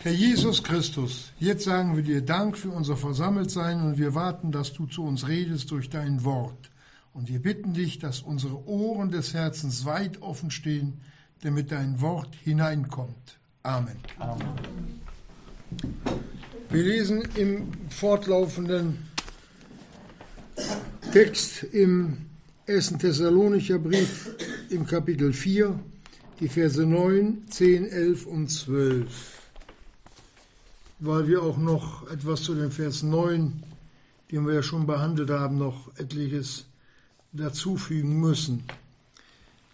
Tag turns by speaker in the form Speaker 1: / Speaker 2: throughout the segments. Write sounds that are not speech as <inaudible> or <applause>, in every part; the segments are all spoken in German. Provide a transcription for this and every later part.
Speaker 1: Herr Jesus Christus, jetzt sagen wir dir Dank für unser Versammeltsein und wir warten, dass du zu uns redest durch dein Wort. Und wir bitten dich, dass unsere Ohren des Herzens weit offen stehen, damit dein Wort hineinkommt. Amen. Amen. Wir lesen im fortlaufenden Text im 1. Thessalonicher Brief im Kapitel 4, die Verse 9, 10, 11 und 12 weil wir auch noch etwas zu dem Vers 9, den wir ja schon behandelt haben, noch etliches dazufügen müssen.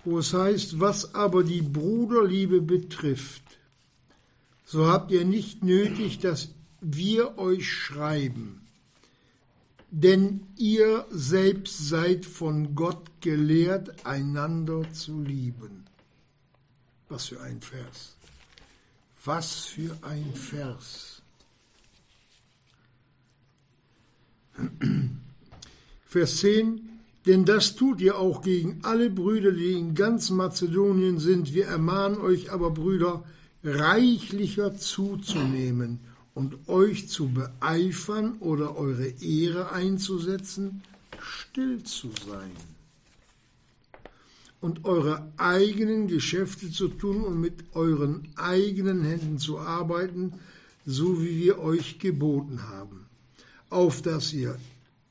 Speaker 1: Wo es heißt, was aber die Bruderliebe betrifft, so habt ihr nicht nötig, dass wir euch schreiben, denn ihr selbst seid von Gott gelehrt, einander zu lieben. Was für ein Vers. Was für ein Vers. Vers 10, denn das tut ihr auch gegen alle Brüder, die in ganz Mazedonien sind. Wir ermahnen euch aber, Brüder, reichlicher zuzunehmen und euch zu beeifern oder eure Ehre einzusetzen, still zu sein und eure eigenen Geschäfte zu tun und mit euren eigenen Händen zu arbeiten, so wie wir euch geboten haben auf dass ihr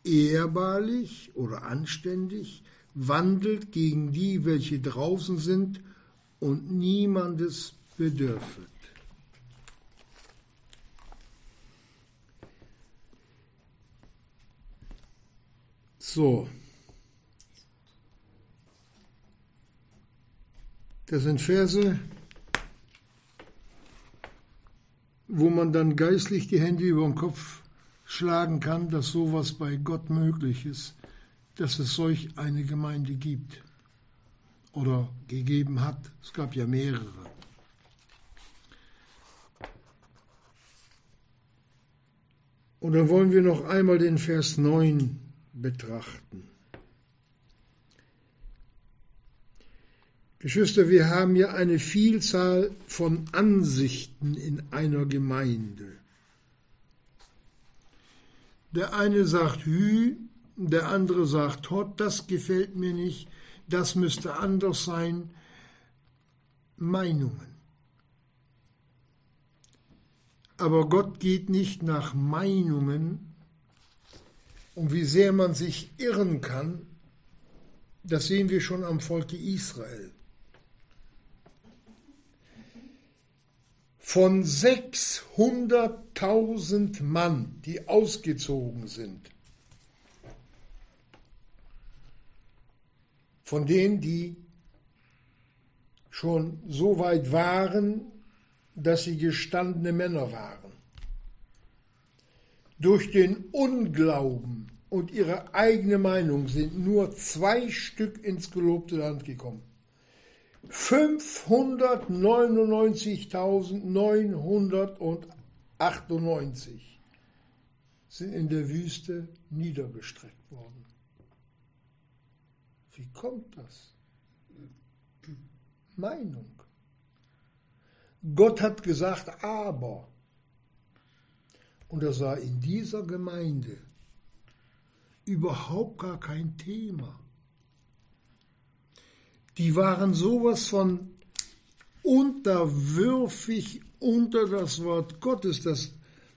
Speaker 1: ehrbarlich oder anständig wandelt gegen die, welche draußen sind und niemandes bedürfet. So. Das sind Verse, wo man dann geistlich die Hände über den Kopf schlagen kann, dass sowas bei Gott möglich ist, dass es solch eine Gemeinde gibt oder gegeben hat. Es gab ja mehrere. Und dann wollen wir noch einmal den Vers 9 betrachten. Geschwister, wir haben ja eine Vielzahl von Ansichten in einer Gemeinde. Der eine sagt Hü, der andere sagt Hot, das gefällt mir nicht, das müsste anders sein. Meinungen. Aber Gott geht nicht nach Meinungen und wie sehr man sich irren kann, das sehen wir schon am Volke Israel. Von 600.000 Mann, die ausgezogen sind. Von denen, die schon so weit waren, dass sie gestandene Männer waren. Durch den Unglauben und ihre eigene Meinung sind nur zwei Stück ins gelobte Land gekommen. 599.998 sind in der Wüste niedergestreckt worden. Wie kommt das? Meinung. Gott hat gesagt, aber. Und das war in dieser Gemeinde überhaupt gar kein Thema die waren sowas von unterwürfig unter das Wort Gottes, dass,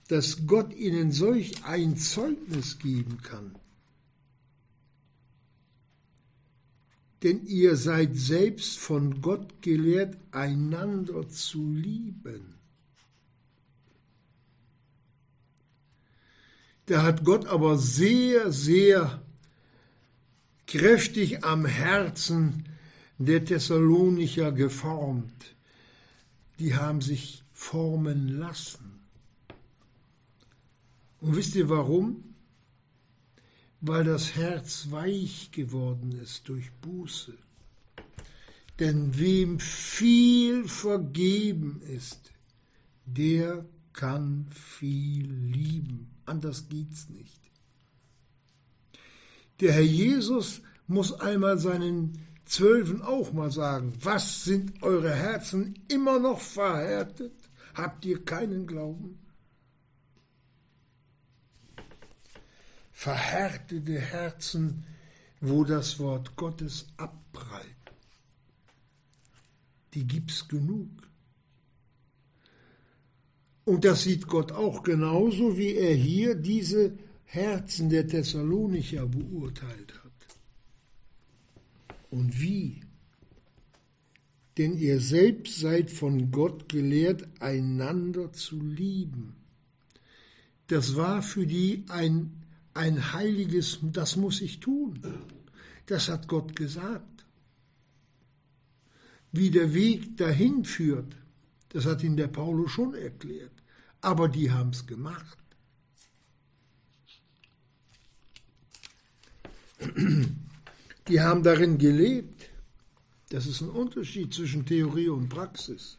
Speaker 1: dass Gott ihnen solch ein Zeugnis geben kann. Denn ihr seid selbst von Gott gelehrt, einander zu lieben. Da hat Gott aber sehr, sehr kräftig am Herzen der Thessalonicher geformt. Die haben sich formen lassen. Und wisst ihr warum? Weil das Herz weich geworden ist durch Buße. Denn wem viel vergeben ist, der kann viel lieben. Anders geht's nicht. Der Herr Jesus muss einmal seinen Zwölfen auch mal sagen, was sind eure Herzen immer noch verhärtet? Habt ihr keinen Glauben? Verhärtete Herzen, wo das Wort Gottes abprallt. Die gibt's genug. Und das sieht Gott auch genauso, wie er hier diese Herzen der Thessalonicher beurteilt hat. Und wie? Denn ihr selbst seid von Gott gelehrt, einander zu lieben. Das war für die ein, ein heiliges, das muss ich tun. Das hat Gott gesagt. Wie der Weg dahin führt, das hat ihnen der Paulus schon erklärt. Aber die haben es gemacht. Die haben darin gelebt. Das ist ein Unterschied zwischen Theorie und Praxis.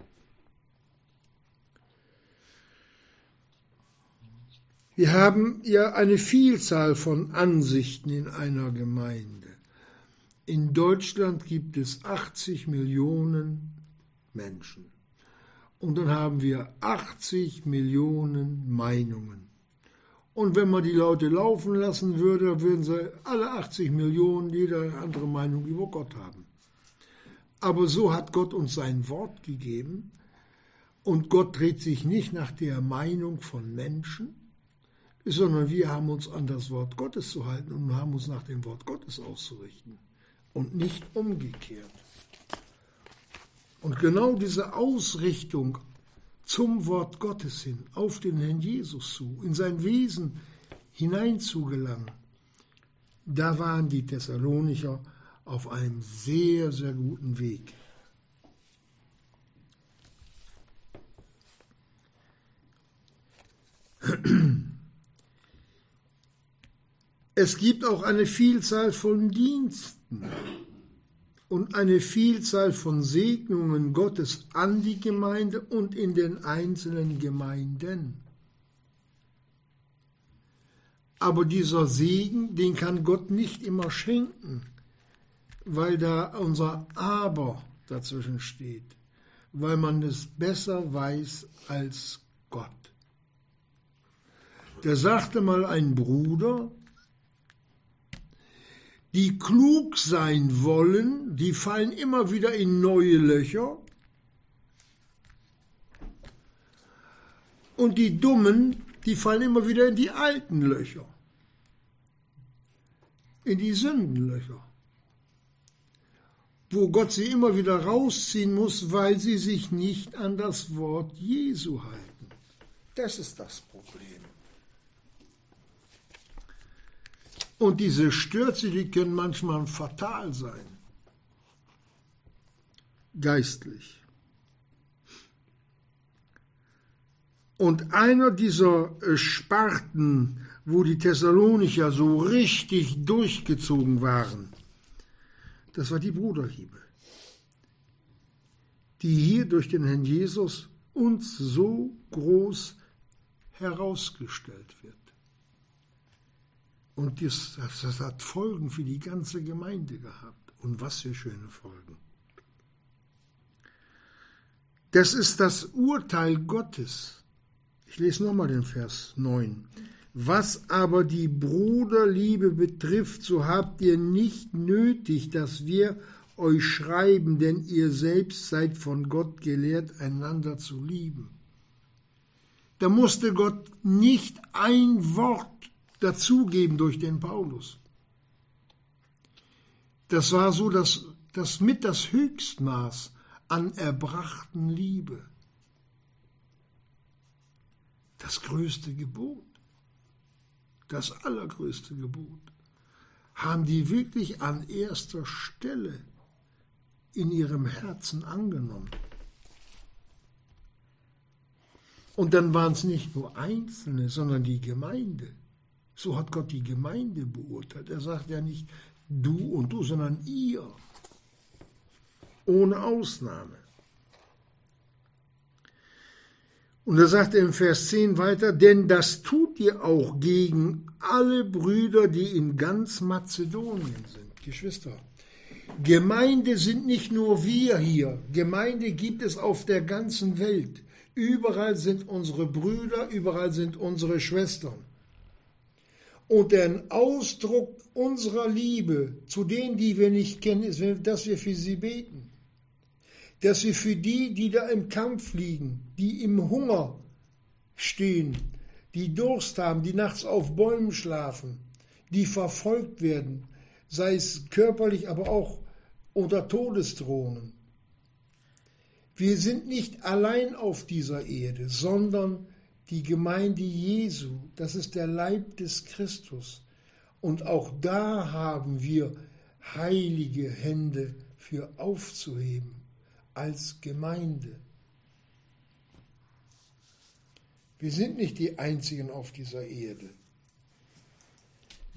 Speaker 1: Wir haben ja eine Vielzahl von Ansichten in einer Gemeinde. In Deutschland gibt es 80 Millionen Menschen. Und dann haben wir 80 Millionen Meinungen. Und wenn man die Leute laufen lassen würde, würden sie alle 80 Millionen jeder eine andere Meinung über Gott haben. Aber so hat Gott uns sein Wort gegeben und Gott dreht sich nicht nach der Meinung von Menschen, sondern wir haben uns an das Wort Gottes zu halten und haben uns nach dem Wort Gottes auszurichten und nicht umgekehrt. Und genau diese Ausrichtung zum Wort Gottes hin, auf den Herrn Jesus zu, in sein Wesen hineinzugelangen, da waren die Thessalonicher auf einem sehr, sehr guten Weg. Es gibt auch eine Vielzahl von Diensten und eine Vielzahl von Segnungen Gottes an die Gemeinde und in den einzelnen Gemeinden. Aber dieser Segen, den kann Gott nicht immer schenken, weil da unser Aber dazwischen steht, weil man es besser weiß als Gott. Da sagte mal ein Bruder, die klug sein wollen, die fallen immer wieder in neue Löcher. Und die Dummen, die fallen immer wieder in die alten Löcher, in die Sündenlöcher, wo Gott sie immer wieder rausziehen muss, weil sie sich nicht an das Wort Jesu halten. Das ist das Problem. Und diese Stürze, die können manchmal fatal sein. Geistlich. Und einer dieser äh, Sparten, wo die Thessalonicher so richtig durchgezogen waren, das war die Bruderliebe, die hier durch den Herrn Jesus uns so groß herausgestellt wird. Und das, das hat Folgen für die ganze Gemeinde gehabt. Und was für schöne Folgen. Das ist das Urteil Gottes. Ich lese nochmal den Vers 9. Was aber die Bruderliebe betrifft, so habt ihr nicht nötig, dass wir euch schreiben, denn ihr selbst seid von Gott gelehrt, einander zu lieben. Da musste Gott nicht ein Wort dazugeben durch den Paulus. Das war so das, das mit das Höchstmaß an erbrachten Liebe. Das größte Gebot, das allergrößte Gebot, haben die wirklich an erster Stelle in ihrem Herzen angenommen. Und dann waren es nicht nur Einzelne, sondern die Gemeinde. So hat Gott die Gemeinde beurteilt. Er sagt ja nicht du und du, sondern ihr. Ohne Ausnahme. Und er sagt im Vers 10 weiter, denn das tut ihr auch gegen alle Brüder, die in ganz Mazedonien sind. Geschwister, Gemeinde sind nicht nur wir hier, Gemeinde gibt es auf der ganzen Welt. Überall sind unsere Brüder, überall sind unsere Schwestern. Und der Ausdruck unserer Liebe zu denen, die wir nicht kennen, ist, dass wir für sie beten. Dass wir für die, die da im Kampf liegen, die im Hunger stehen, die Durst haben, die nachts auf Bäumen schlafen, die verfolgt werden, sei es körperlich, aber auch unter Todesdrohungen, wir sind nicht allein auf dieser Erde, sondern die Gemeinde Jesu, das ist der Leib des Christus. Und auch da haben wir heilige Hände für aufzuheben als Gemeinde. Wir sind nicht die Einzigen auf dieser Erde.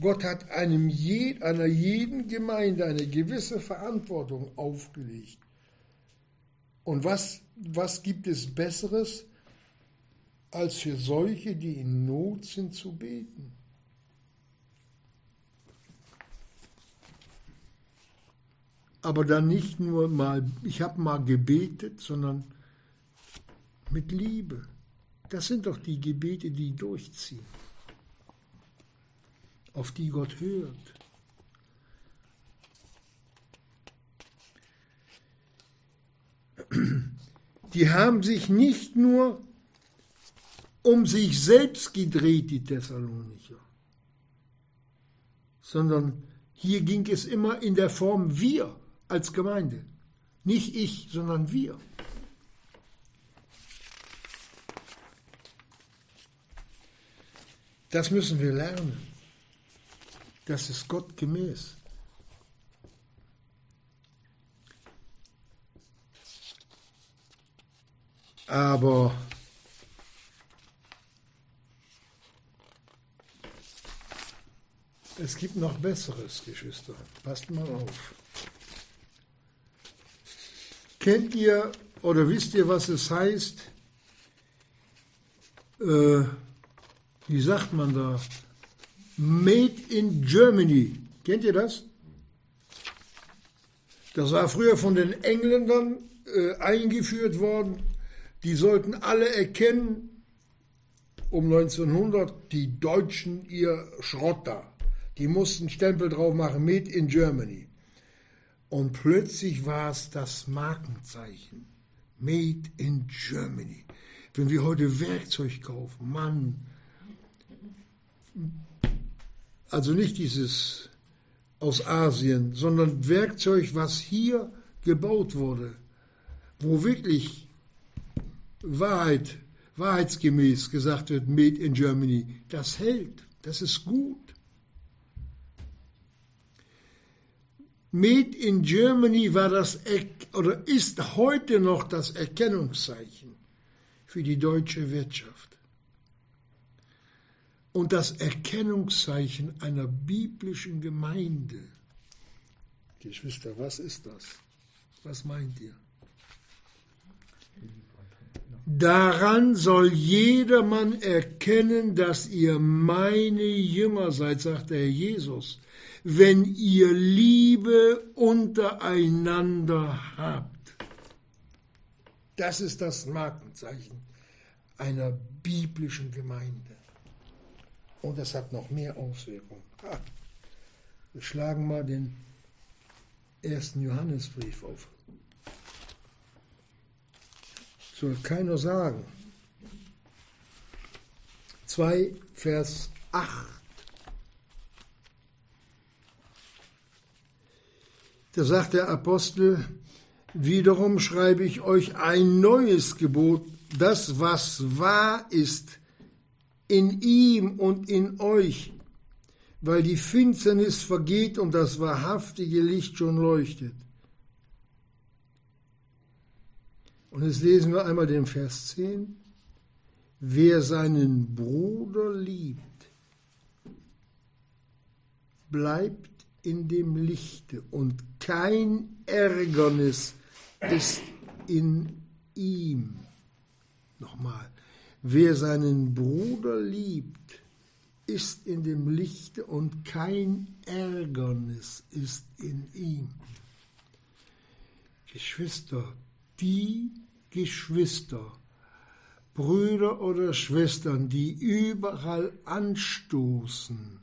Speaker 1: Gott hat einem je, einer jeden Gemeinde eine gewisse Verantwortung aufgelegt. Und was, was gibt es Besseres, als für solche, die in Not sind, zu beten? Aber dann nicht nur mal, ich habe mal gebetet, sondern mit Liebe. Das sind doch die Gebete, die durchziehen, auf die Gott hört. die haben sich nicht nur um sich selbst gedreht, die Thessalonicher, sondern hier ging es immer in der Form wir als Gemeinde. Nicht ich, sondern wir. Das müssen wir lernen. Das ist Gott gemäß. Aber es gibt noch Besseres, Geschwister. Passt mal auf. Kennt ihr oder wisst ihr, was es heißt? Äh, wie sagt man da? Made in Germany. Kennt ihr das? Das war früher von den Engländern äh, eingeführt worden die sollten alle erkennen, um 1900, die Deutschen ihr Schrotter. Die mussten Stempel drauf machen, Made in Germany. Und plötzlich war es das Markenzeichen. Made in Germany. Wenn wir heute Werkzeug kaufen, Mann, also nicht dieses aus Asien, sondern Werkzeug, was hier gebaut wurde, wo wirklich Wahrheit, wahrheitsgemäß gesagt wird, made in Germany, das hält, das ist gut. Made in Germany war das oder ist heute noch das Erkennungszeichen für die deutsche Wirtschaft und das Erkennungszeichen einer biblischen Gemeinde. Geschwister, was ist das? Was meint ihr? Daran soll jedermann erkennen, dass ihr meine Jünger seid, sagt der Herr Jesus, wenn ihr Liebe untereinander habt. Das ist das Markenzeichen einer biblischen Gemeinde. Und das hat noch mehr Auswirkungen. Wir schlagen mal den ersten Johannesbrief auf soll keiner sagen. 2 Vers 8. Da sagt der Apostel, wiederum schreibe ich euch ein neues Gebot, das, was wahr ist, in ihm und in euch, weil die Finsternis vergeht und das wahrhaftige Licht schon leuchtet. Und jetzt lesen wir einmal den Vers 10. Wer seinen Bruder liebt, bleibt in dem Lichte und kein Ärgernis ist in ihm. Nochmal, wer seinen Bruder liebt, ist in dem Lichte und kein Ärgernis ist in ihm. Geschwister, die Geschwister, Brüder oder Schwestern, die überall anstoßen,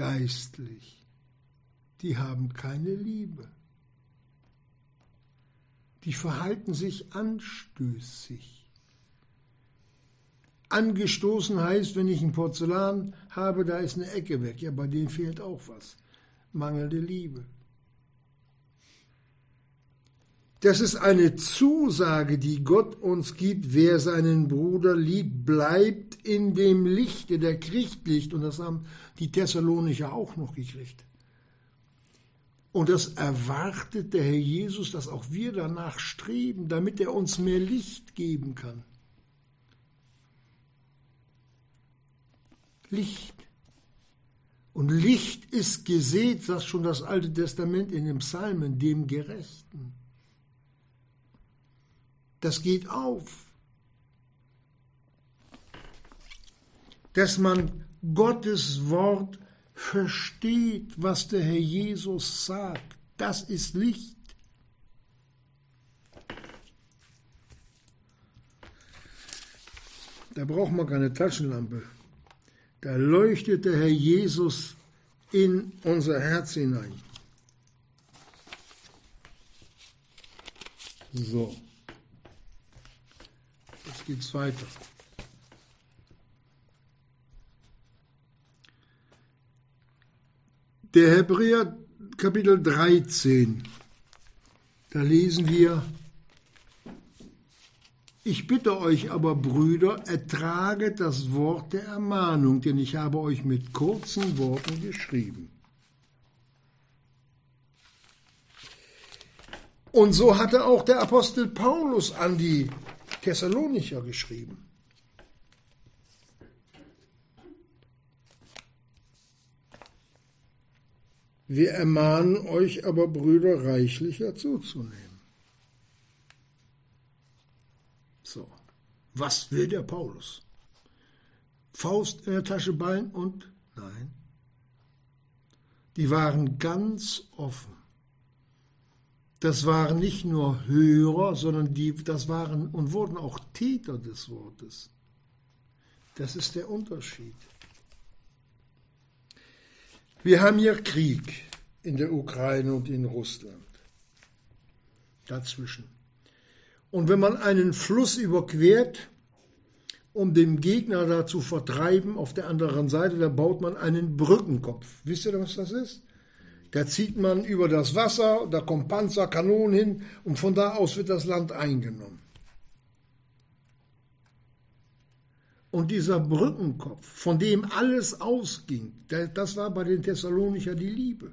Speaker 1: geistlich, die haben keine Liebe. Die verhalten sich anstößig. Angestoßen heißt, wenn ich ein Porzellan habe, da ist eine Ecke weg. Ja, bei denen fehlt auch was. Mangelnde Liebe. Das ist eine Zusage, die Gott uns gibt. Wer seinen Bruder liebt, bleibt in dem Lichte, der kriegt Licht. Und das haben die Thessalonicher auch noch gekriegt. Und das erwartet der Herr Jesus, dass auch wir danach streben, damit er uns mehr Licht geben kann. Licht. Und Licht ist gesät, sagt schon das Alte Testament in den Psalmen, dem Gerechten. Das geht auf. Dass man Gottes Wort versteht, was der Herr Jesus sagt. Das ist Licht. Da braucht man keine Taschenlampe. Da leuchtet der Herr Jesus in unser Herz hinein. So. Jetzt geht's weiter. Der Hebräer Kapitel 13, da lesen wir, ich bitte euch aber, Brüder, ertrage das Wort der Ermahnung, denn ich habe euch mit kurzen Worten geschrieben. Und so hatte auch der Apostel Paulus an die Thessalonicher geschrieben. Wir ermahnen euch aber, Brüder, reichlicher zuzunehmen. So, was will der Paulus? Faust in der Tasche ballen und nein. Die waren ganz offen. Das waren nicht nur Hörer, sondern die, das waren und wurden auch Täter des Wortes. Das ist der Unterschied. Wir haben hier Krieg in der Ukraine und in Russland. Dazwischen. Und wenn man einen Fluss überquert, um den Gegner da zu vertreiben, auf der anderen Seite, da baut man einen Brückenkopf. Wisst ihr, was das ist? Da zieht man über das Wasser, da kommen Panzer, Kanonen hin und von da aus wird das Land eingenommen. Und dieser Brückenkopf, von dem alles ausging, das war bei den Thessalonicher die Liebe.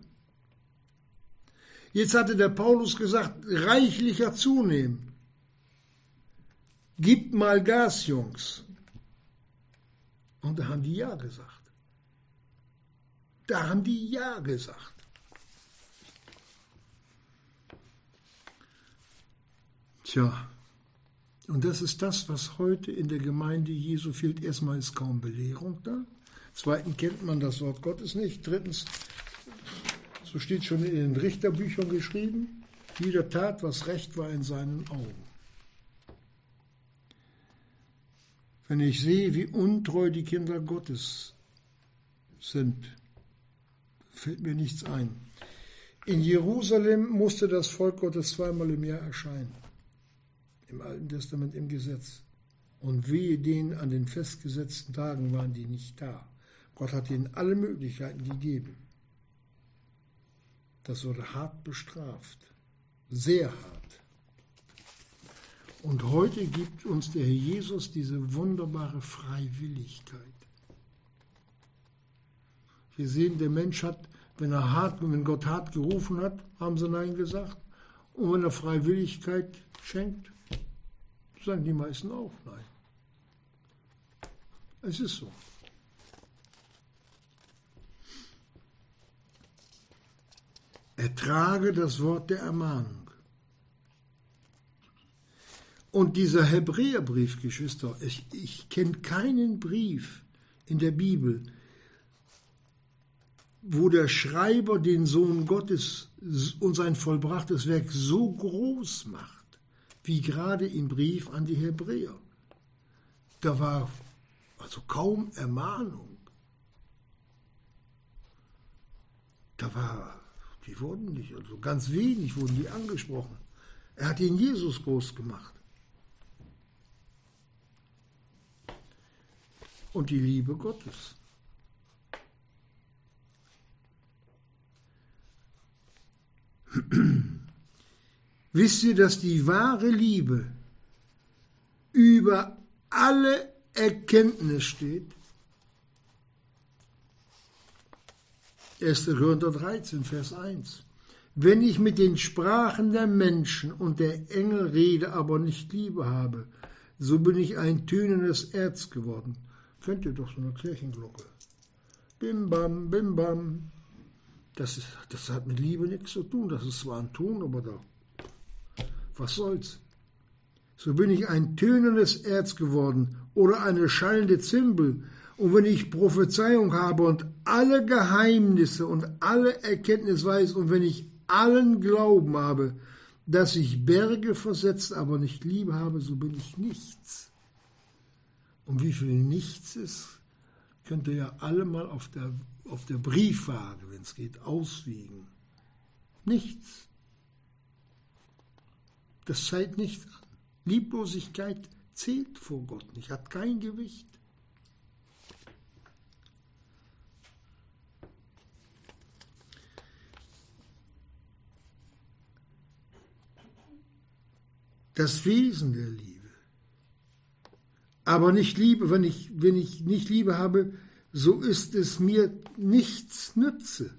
Speaker 1: Jetzt hatte der Paulus gesagt, reichlicher zunehmen. Gib mal Gas, Jungs. Und da haben die Ja gesagt. Da haben die Ja gesagt. Tja, und das ist das, was heute in der Gemeinde Jesu fehlt. Erstmal ist kaum Belehrung da. Zweitens kennt man das Wort Gottes nicht. Drittens, so steht schon in den Richterbüchern geschrieben, jeder tat, was recht war in seinen Augen. Wenn ich sehe, wie untreu die Kinder Gottes sind, fällt mir nichts ein. In Jerusalem musste das Volk Gottes zweimal im Jahr erscheinen im Alten Testament im Gesetz. Und wehe denen an den festgesetzten Tagen waren die nicht da. Gott hat ihnen alle Möglichkeiten gegeben. Das wurde hart bestraft, sehr hart. Und heute gibt uns der Herr Jesus diese wunderbare Freiwilligkeit. Wir sehen, der Mensch hat, wenn er hart, wenn Gott hart gerufen hat, haben sie Nein gesagt. Und wenn er Freiwilligkeit schenkt, Sagen die meisten auch nein. Es ist so. Ertrage das Wort der Ermahnung. Und dieser Hebräerbrief, Geschwister, ich, ich kenne keinen Brief in der Bibel, wo der Schreiber den Sohn Gottes und sein vollbrachtes Werk so groß macht wie gerade im Brief an die Hebräer. Da war also kaum Ermahnung. Da war, die wurden nicht, also ganz wenig wurden die angesprochen. Er hat ihn Jesus groß gemacht. Und die Liebe Gottes. <clears throat> Wisst ihr, dass die wahre Liebe über alle Erkenntnis steht? 1. Korinther 13, Vers 1. Wenn ich mit den Sprachen der Menschen und der Engel rede, aber nicht Liebe habe, so bin ich ein tönendes Erz geworden. Kennt ihr doch so eine Kirchenglocke. Bim bam, bim bam. Das, ist, das hat mit Liebe nichts zu tun. Das ist zwar ein Ton, aber da. Was soll's? So bin ich ein tönendes Erz geworden oder eine schallende Zimbel. Und wenn ich Prophezeiung habe und alle Geheimnisse und alle Erkenntnis weiß und wenn ich allen Glauben habe, dass ich Berge versetzt, aber nicht Liebe habe, so bin ich nichts. Und wie viel nichts ist, könnt ihr ja alle mal auf der auf der Briefwaage, wenn es geht, auswiegen. Nichts. Das zeigt nichts an. Lieblosigkeit zählt vor Gott nicht, hat kein Gewicht. Das Wesen der Liebe. Aber nicht Liebe, wenn ich, wenn ich nicht Liebe habe, so ist es mir nichts nütze.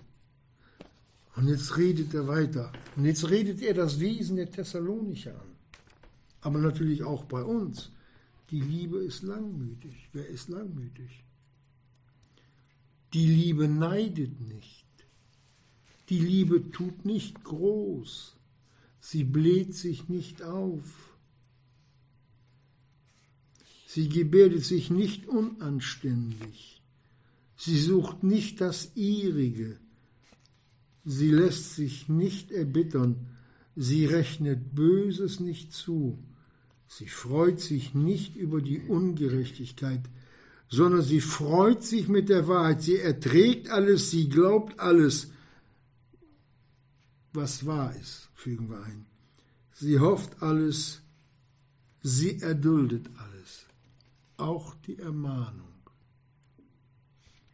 Speaker 1: Und jetzt redet er weiter. Und jetzt redet er das Wesen der Thessalonicher an. Aber natürlich auch bei uns. Die Liebe ist langmütig. Wer ist langmütig? Die Liebe neidet nicht. Die Liebe tut nicht groß. Sie bläht sich nicht auf. Sie gebärdet sich nicht unanständig. Sie sucht nicht das ihrige. Sie lässt sich nicht erbittern. Sie rechnet Böses nicht zu. Sie freut sich nicht über die Ungerechtigkeit, sondern sie freut sich mit der Wahrheit. Sie erträgt alles, sie glaubt alles, was wahr ist, fügen wir ein. Sie hofft alles, sie erduldet alles, auch die Ermahnung.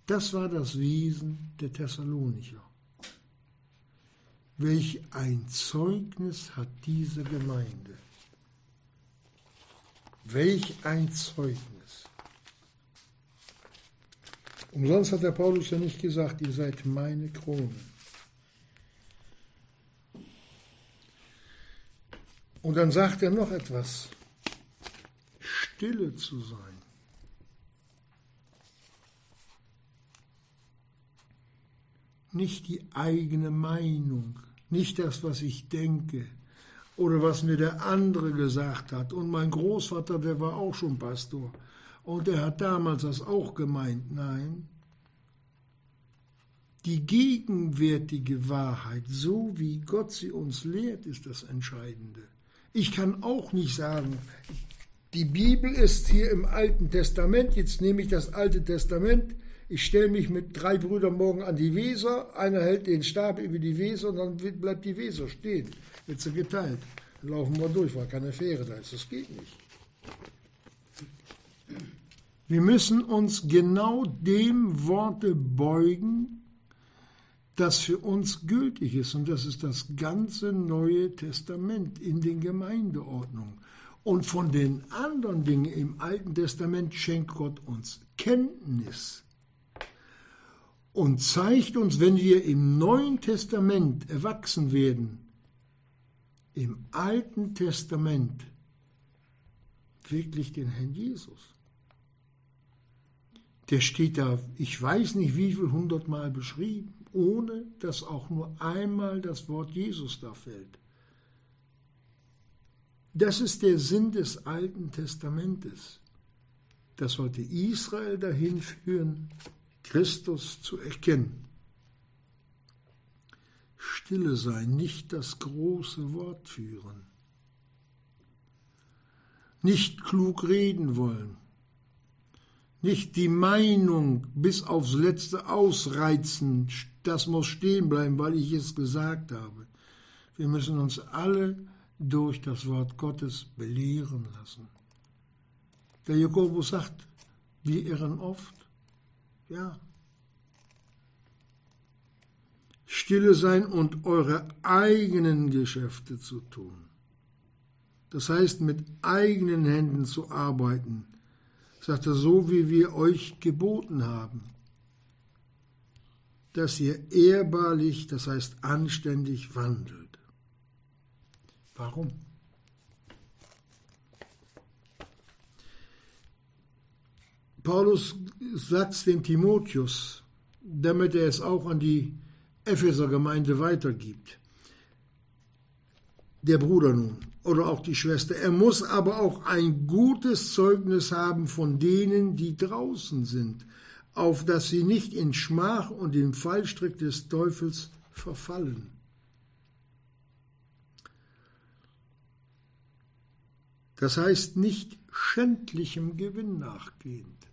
Speaker 1: Das war das Wesen der Thessalonicher. Welch ein Zeugnis hat diese Gemeinde? Welch ein Zeugnis. Umsonst hat der Paulus ja nicht gesagt, ihr seid meine Krone. Und dann sagt er noch etwas, stille zu sein. Nicht die eigene Meinung, nicht das, was ich denke oder was mir der andere gesagt hat. Und mein Großvater, der war auch schon Pastor und der hat damals das auch gemeint. Nein, die gegenwärtige Wahrheit, so wie Gott sie uns lehrt, ist das Entscheidende. Ich kann auch nicht sagen, die Bibel ist hier im Alten Testament, jetzt nehme ich das Alte Testament, ich stelle mich mit drei Brüdern morgen an die Weser, einer hält den Stab über die Weser und dann bleibt die Weser stehen. Wird sie geteilt. Dann laufen wir durch, weil keine Fähre da ist. Das geht nicht. Wir müssen uns genau dem Worte beugen, das für uns gültig ist. Und das ist das ganze Neue Testament in den Gemeindeordnungen. Und von den anderen Dingen im Alten Testament schenkt Gott uns Kenntnis und zeigt uns, wenn wir im Neuen Testament erwachsen werden, im Alten Testament wirklich den Herrn Jesus. Der steht da, ich weiß nicht wie viel hundertmal beschrieben, ohne dass auch nur einmal das Wort Jesus da fällt. Das ist der Sinn des Alten Testamentes. Das sollte Israel dahin führen, Christus zu erkennen. Stille sein, nicht das große Wort führen. nicht klug reden wollen, nicht die Meinung bis aufs Letzte ausreizen, das muss stehen bleiben, weil ich es gesagt habe. Wir müssen uns alle durch das Wort Gottes belehren lassen. Der Jakobus sagt, wir irren oft. Ja. Stille sein und eure eigenen Geschäfte zu tun. Das heißt, mit eigenen Händen zu arbeiten, sagt er, so wie wir euch geboten haben, dass ihr ehrbarlich, das heißt anständig wandelt. Warum? Paulus sagt es dem Timotheus, damit er es auch an die Epheser Gemeinde weitergibt. Der Bruder nun oder auch die Schwester. Er muss aber auch ein gutes Zeugnis haben von denen, die draußen sind, auf dass sie nicht in Schmach und im Fallstrick des Teufels verfallen. Das heißt nicht schändlichem Gewinn nachgehend.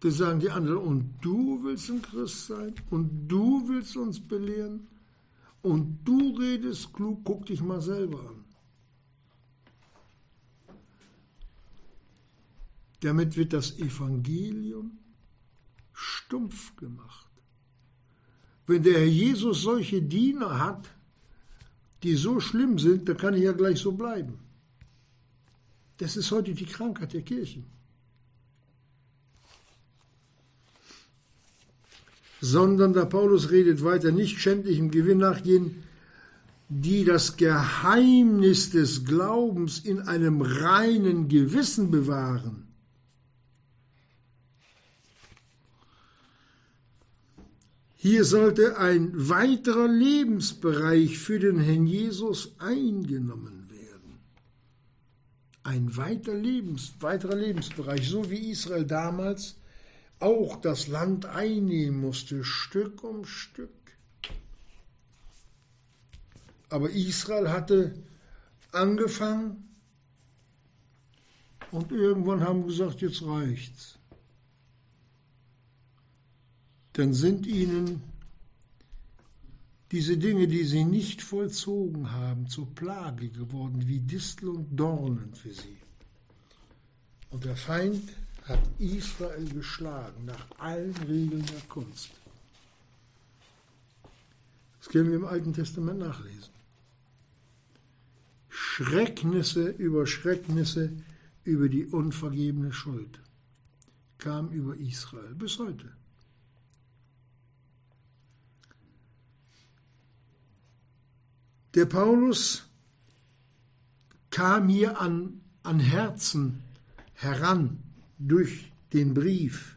Speaker 1: Da sagen die anderen, und du willst ein Christ sein? Und du willst uns belehren? Und du redest klug, guck dich mal selber an. Damit wird das Evangelium stumpf gemacht. Wenn der Herr Jesus solche Diener hat, die so schlimm sind, dann kann ich ja gleich so bleiben. Das ist heute die Krankheit der Kirchen. Sondern der Paulus redet weiter, nicht schändlichem Gewinn nachgehen, die das Geheimnis des Glaubens in einem reinen Gewissen bewahren. Hier sollte ein weiterer Lebensbereich für den Herrn Jesus eingenommen werden. Ein weiter Lebens, weiterer Lebensbereich, so wie Israel damals auch das Land einnehmen musste, Stück um Stück. Aber Israel hatte angefangen und irgendwann haben gesagt, jetzt reicht's. Dann sind ihnen diese Dinge, die sie nicht vollzogen haben, zur Plage geworden, wie Distel und Dornen für sie. Und der Feind hat Israel geschlagen nach allen Regeln der Kunst. Das können wir im Alten Testament nachlesen. Schrecknisse über Schrecknisse über die unvergebene Schuld kam über Israel bis heute. Der Paulus kam hier an, an Herzen heran, durch den Brief,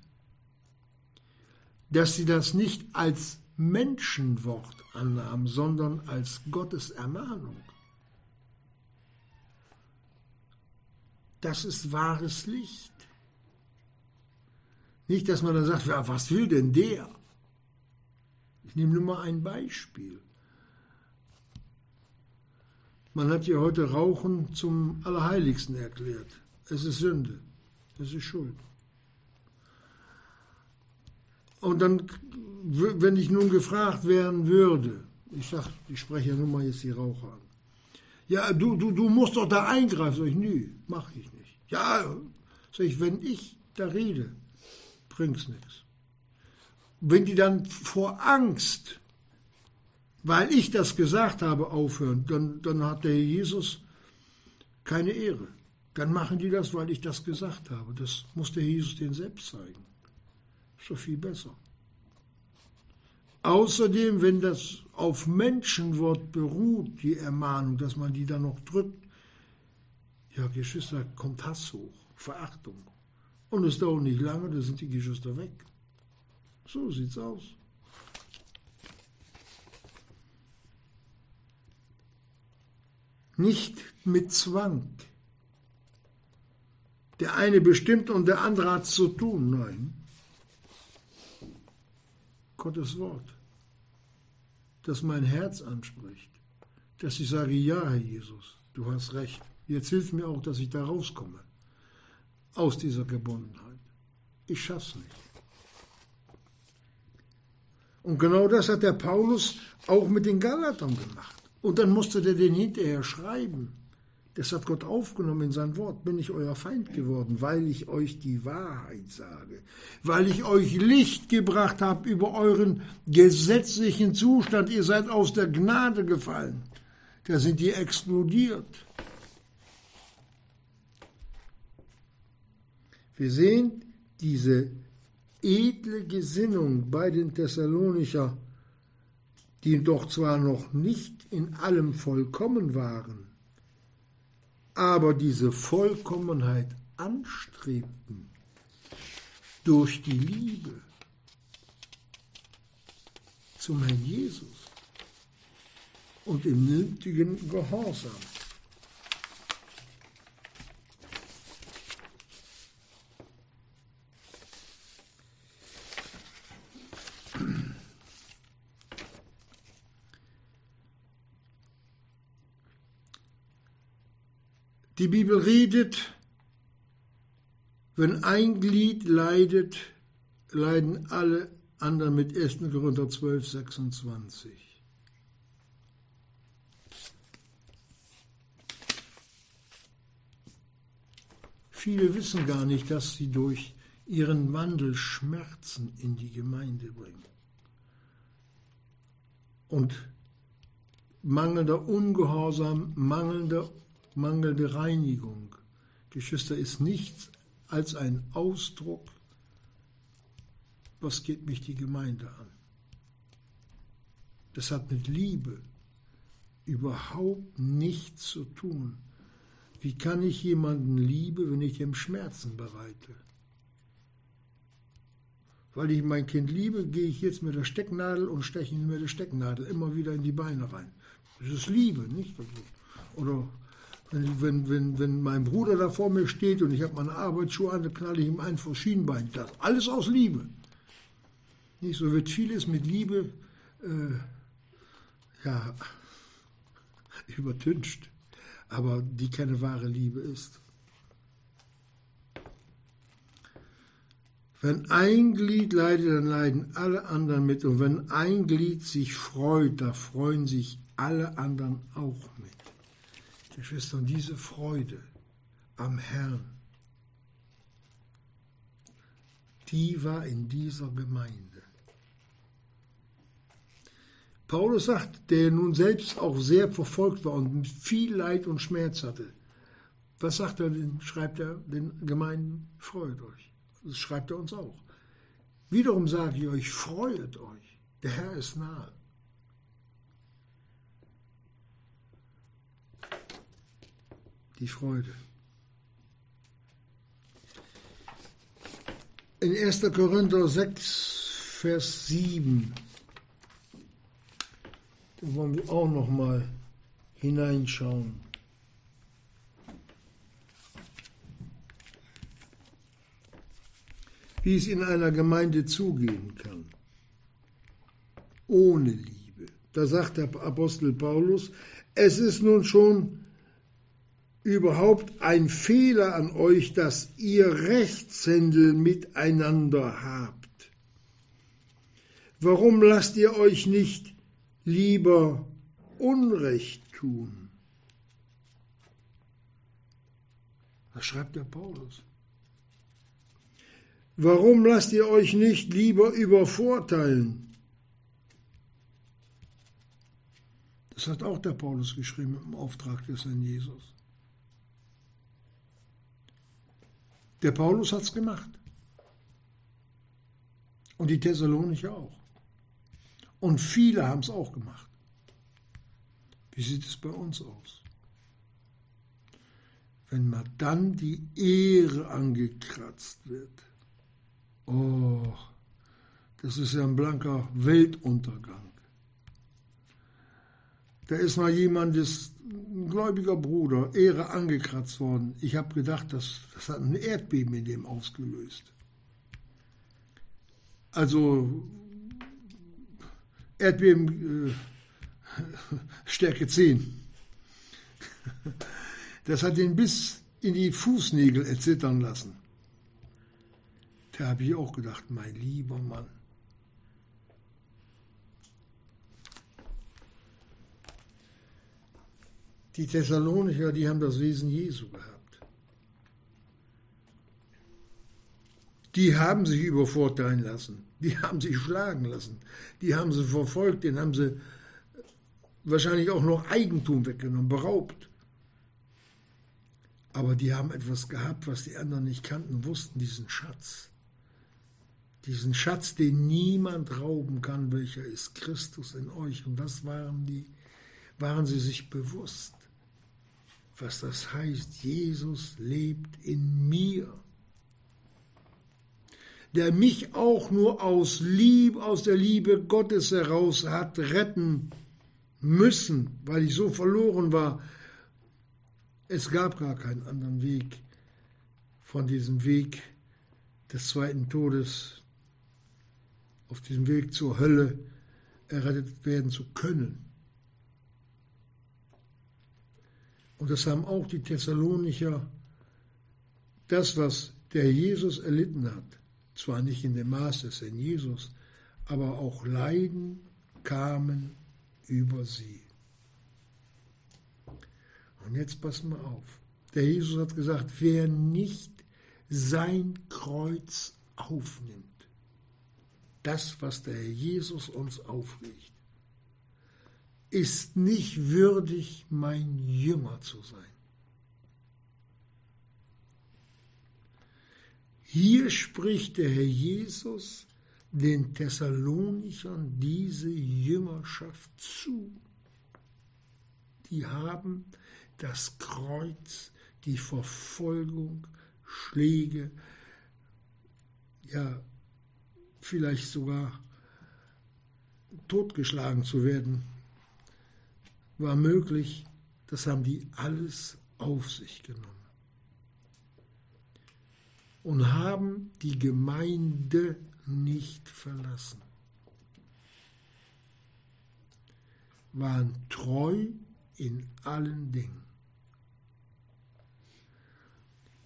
Speaker 1: dass sie das nicht als Menschenwort annahmen, sondern als Gottes Ermahnung. Das ist wahres Licht. Nicht, dass man dann sagt, ja, was will denn der? Ich nehme nur mal ein Beispiel. Man hat ja heute Rauchen zum Allerheiligsten erklärt. Es ist Sünde. Das ist Schuld. Und dann, wenn ich nun gefragt werden würde, ich sag, ich spreche ja nun mal jetzt die Raucher an. Ja, du, du, du musst doch da eingreifen. Sag ich, nö, mach ich nicht. Ja, sag ich, wenn ich da rede, bringt's nichts. Wenn die dann vor Angst, weil ich das gesagt habe, aufhören, dann, dann hat der Jesus keine Ehre dann machen die das, weil ich das gesagt habe. Das muss der Jesus denen selbst zeigen. Ist doch viel besser. Außerdem, wenn das auf Menschenwort beruht, die Ermahnung, dass man die dann noch drückt, ja, Geschwister, kommt Hass hoch, Verachtung. Und es dauert nicht lange, da sind die Geschwister weg. So sieht's aus. Nicht mit Zwang. Der eine bestimmt und der andere hat zu tun. Nein. Gottes Wort, das mein Herz anspricht, dass ich sage, ja, Herr Jesus, du hast recht. Jetzt hilf mir auch, dass ich da rauskomme. Aus dieser Gebundenheit. Ich schaff's nicht. Und genau das hat der Paulus auch mit den Galatern gemacht. Und dann musste der den hinterher schreiben. Das hat Gott aufgenommen in sein Wort. Bin ich euer Feind geworden, weil ich euch die Wahrheit sage, weil ich euch Licht gebracht habe über euren gesetzlichen Zustand. Ihr seid aus der Gnade gefallen. Da sind die explodiert. Wir sehen diese edle Gesinnung bei den Thessalonicher, die doch zwar noch nicht in allem vollkommen waren, aber diese Vollkommenheit anstrebten durch die Liebe zum Herrn Jesus und im nötigen Gehorsam. Die Bibel redet, wenn ein Glied leidet, leiden alle anderen mit 1. Korinther 12, 26. Viele wissen gar nicht, dass sie durch ihren Wandel Schmerzen in die Gemeinde bringen. Und mangelnder Ungehorsam, mangelnder mangelnde Reinigung, Geschwister, ist nichts als ein Ausdruck, was geht mich die Gemeinde an. Das hat mit Liebe überhaupt nichts zu tun. Wie kann ich jemanden lieben, wenn ich ihm Schmerzen bereite? Weil ich mein Kind liebe, gehe ich jetzt mit der Stecknadel und steche ihm mit der Stecknadel immer wieder in die Beine rein. Das ist Liebe, nicht? Oder wenn, wenn, wenn mein Bruder da vor mir steht und ich habe meine Arbeitsschuhe an, dann knalle ich ihm ein vor Schienbein. Das alles aus Liebe. Nicht so wird vieles mit Liebe äh, ja, <laughs> übertüncht, aber die keine wahre Liebe ist. Wenn ein Glied leidet, dann leiden alle anderen mit. Und wenn ein Glied sich freut, da freuen sich alle anderen auch mit. Geschwister, und diese Freude am Herrn, die war in dieser Gemeinde. Paulus sagt, der nun selbst auch sehr verfolgt war und viel Leid und Schmerz hatte. Was sagt er, schreibt er den Gemeinden? Freut euch. Das schreibt er uns auch. Wiederum sage ich euch, freut euch. Der Herr ist nahe. Die Freude. In 1. Korinther 6, Vers 7, da wollen wir auch noch mal hineinschauen. Wie es in einer Gemeinde zugehen kann. Ohne Liebe. Da sagt der Apostel Paulus, es ist nun schon überhaupt ein Fehler an euch, dass ihr Rechtshändel miteinander habt? Warum lasst ihr euch nicht lieber Unrecht tun? Was schreibt der Paulus? Warum lasst ihr euch nicht lieber übervorteilen? Das hat auch der Paulus geschrieben im Auftrag des Herrn Jesus. Der Paulus hat es gemacht. Und die Thessalonicher auch. Und viele haben es auch gemacht. Wie sieht es bei uns aus? Wenn mal dann die Ehre angekratzt wird. Oh, das ist ja ein blanker Weltuntergang. Da ist mal jemand, das ein gläubiger Bruder, Ehre angekratzt worden. Ich habe gedacht, das, das hat ein Erdbeben in dem ausgelöst. Also Erdbeben äh, <laughs> Stärke 10. <laughs> Das hat ihn bis in die Fußnägel erzittern lassen. Da habe ich auch gedacht, mein lieber Mann. Die Thessalonicher, die haben das Wesen Jesu gehabt. Die haben sich übervorteilen lassen. Die haben sich schlagen lassen. Die haben sie verfolgt. Den haben sie wahrscheinlich auch noch Eigentum weggenommen, beraubt. Aber die haben etwas gehabt, was die anderen nicht kannten, wussten, diesen Schatz. Diesen Schatz, den niemand rauben kann, welcher ist Christus in euch. Und was waren die? Waren sie sich bewusst, was das heißt? Jesus lebt in mir. Der mich auch nur aus Liebe, aus der Liebe Gottes heraus hat retten müssen, weil ich so verloren war, es gab gar keinen anderen Weg von diesem Weg des zweiten Todes, auf diesem Weg zur Hölle errettet werden zu können. Und das haben auch die Thessalonicher, das, was der Jesus erlitten hat, zwar nicht in dem Maß des Herrn Jesus, aber auch Leiden kamen über sie. Und jetzt pass mal auf. Der Jesus hat gesagt, wer nicht sein Kreuz aufnimmt, das, was der Jesus uns auflegt, ist nicht würdig, mein Jünger zu sein. Hier spricht der Herr Jesus den Thessalonichern diese Jüngerschaft zu. Die haben das Kreuz, die Verfolgung, Schläge, ja, vielleicht sogar totgeschlagen zu werden, war möglich. Das haben die alles auf sich genommen. Und haben die Gemeinde nicht verlassen. Waren treu in allen Dingen.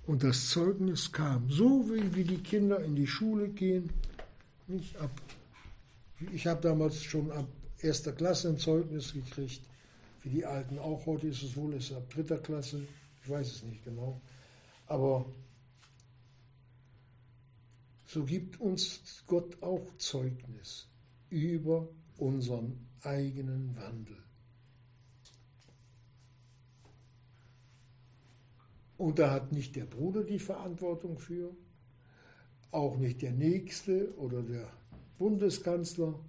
Speaker 1: Und das Zeugnis kam, so wie, wie die Kinder in die Schule gehen, nicht ab. Ich habe damals schon ab erster Klasse ein Zeugnis gekriegt, wie die Alten auch. Heute ist es wohl ist ab dritter Klasse, ich weiß es nicht genau. Aber so gibt uns Gott auch Zeugnis über unseren eigenen Wandel. Und da hat nicht der Bruder die Verantwortung für, auch nicht der Nächste oder der Bundeskanzler,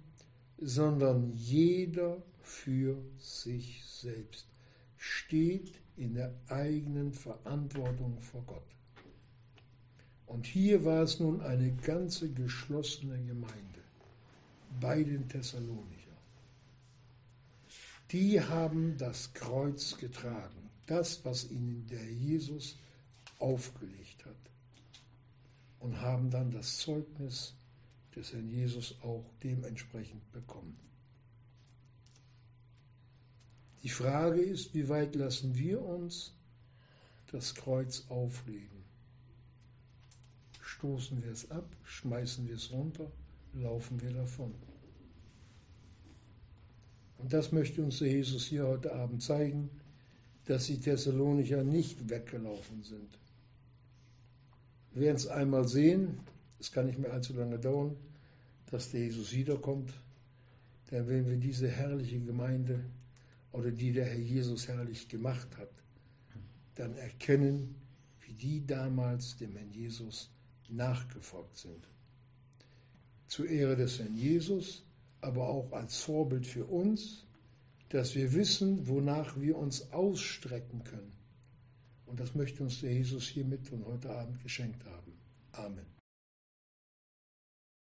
Speaker 1: sondern jeder für sich selbst steht in der eigenen Verantwortung vor Gott. Und hier war es nun eine ganze geschlossene Gemeinde bei den Thessalonicher. Die haben das Kreuz getragen das, was ihnen der Jesus aufgelegt hat. Und haben dann das Zeugnis des Herrn Jesus auch dementsprechend bekommen. Die Frage ist, wie weit lassen wir uns das Kreuz auflegen? Stoßen wir es ab, schmeißen wir es runter, laufen wir davon? Und das möchte uns der Jesus hier heute Abend zeigen dass die Thessalonicher nicht weggelaufen sind. Wir werden es einmal sehen, es kann nicht mehr allzu lange dauern, dass der Jesus wiederkommt. Dann werden wir diese herrliche Gemeinde oder die der Herr Jesus herrlich gemacht hat, dann erkennen, wie die damals dem Herrn Jesus nachgefolgt sind. Zur Ehre des Herrn Jesus, aber auch als Vorbild für uns, dass wir wissen, wonach wir uns ausstrecken können. Und das möchte uns der Jesus hiermit und heute Abend geschenkt haben. Amen.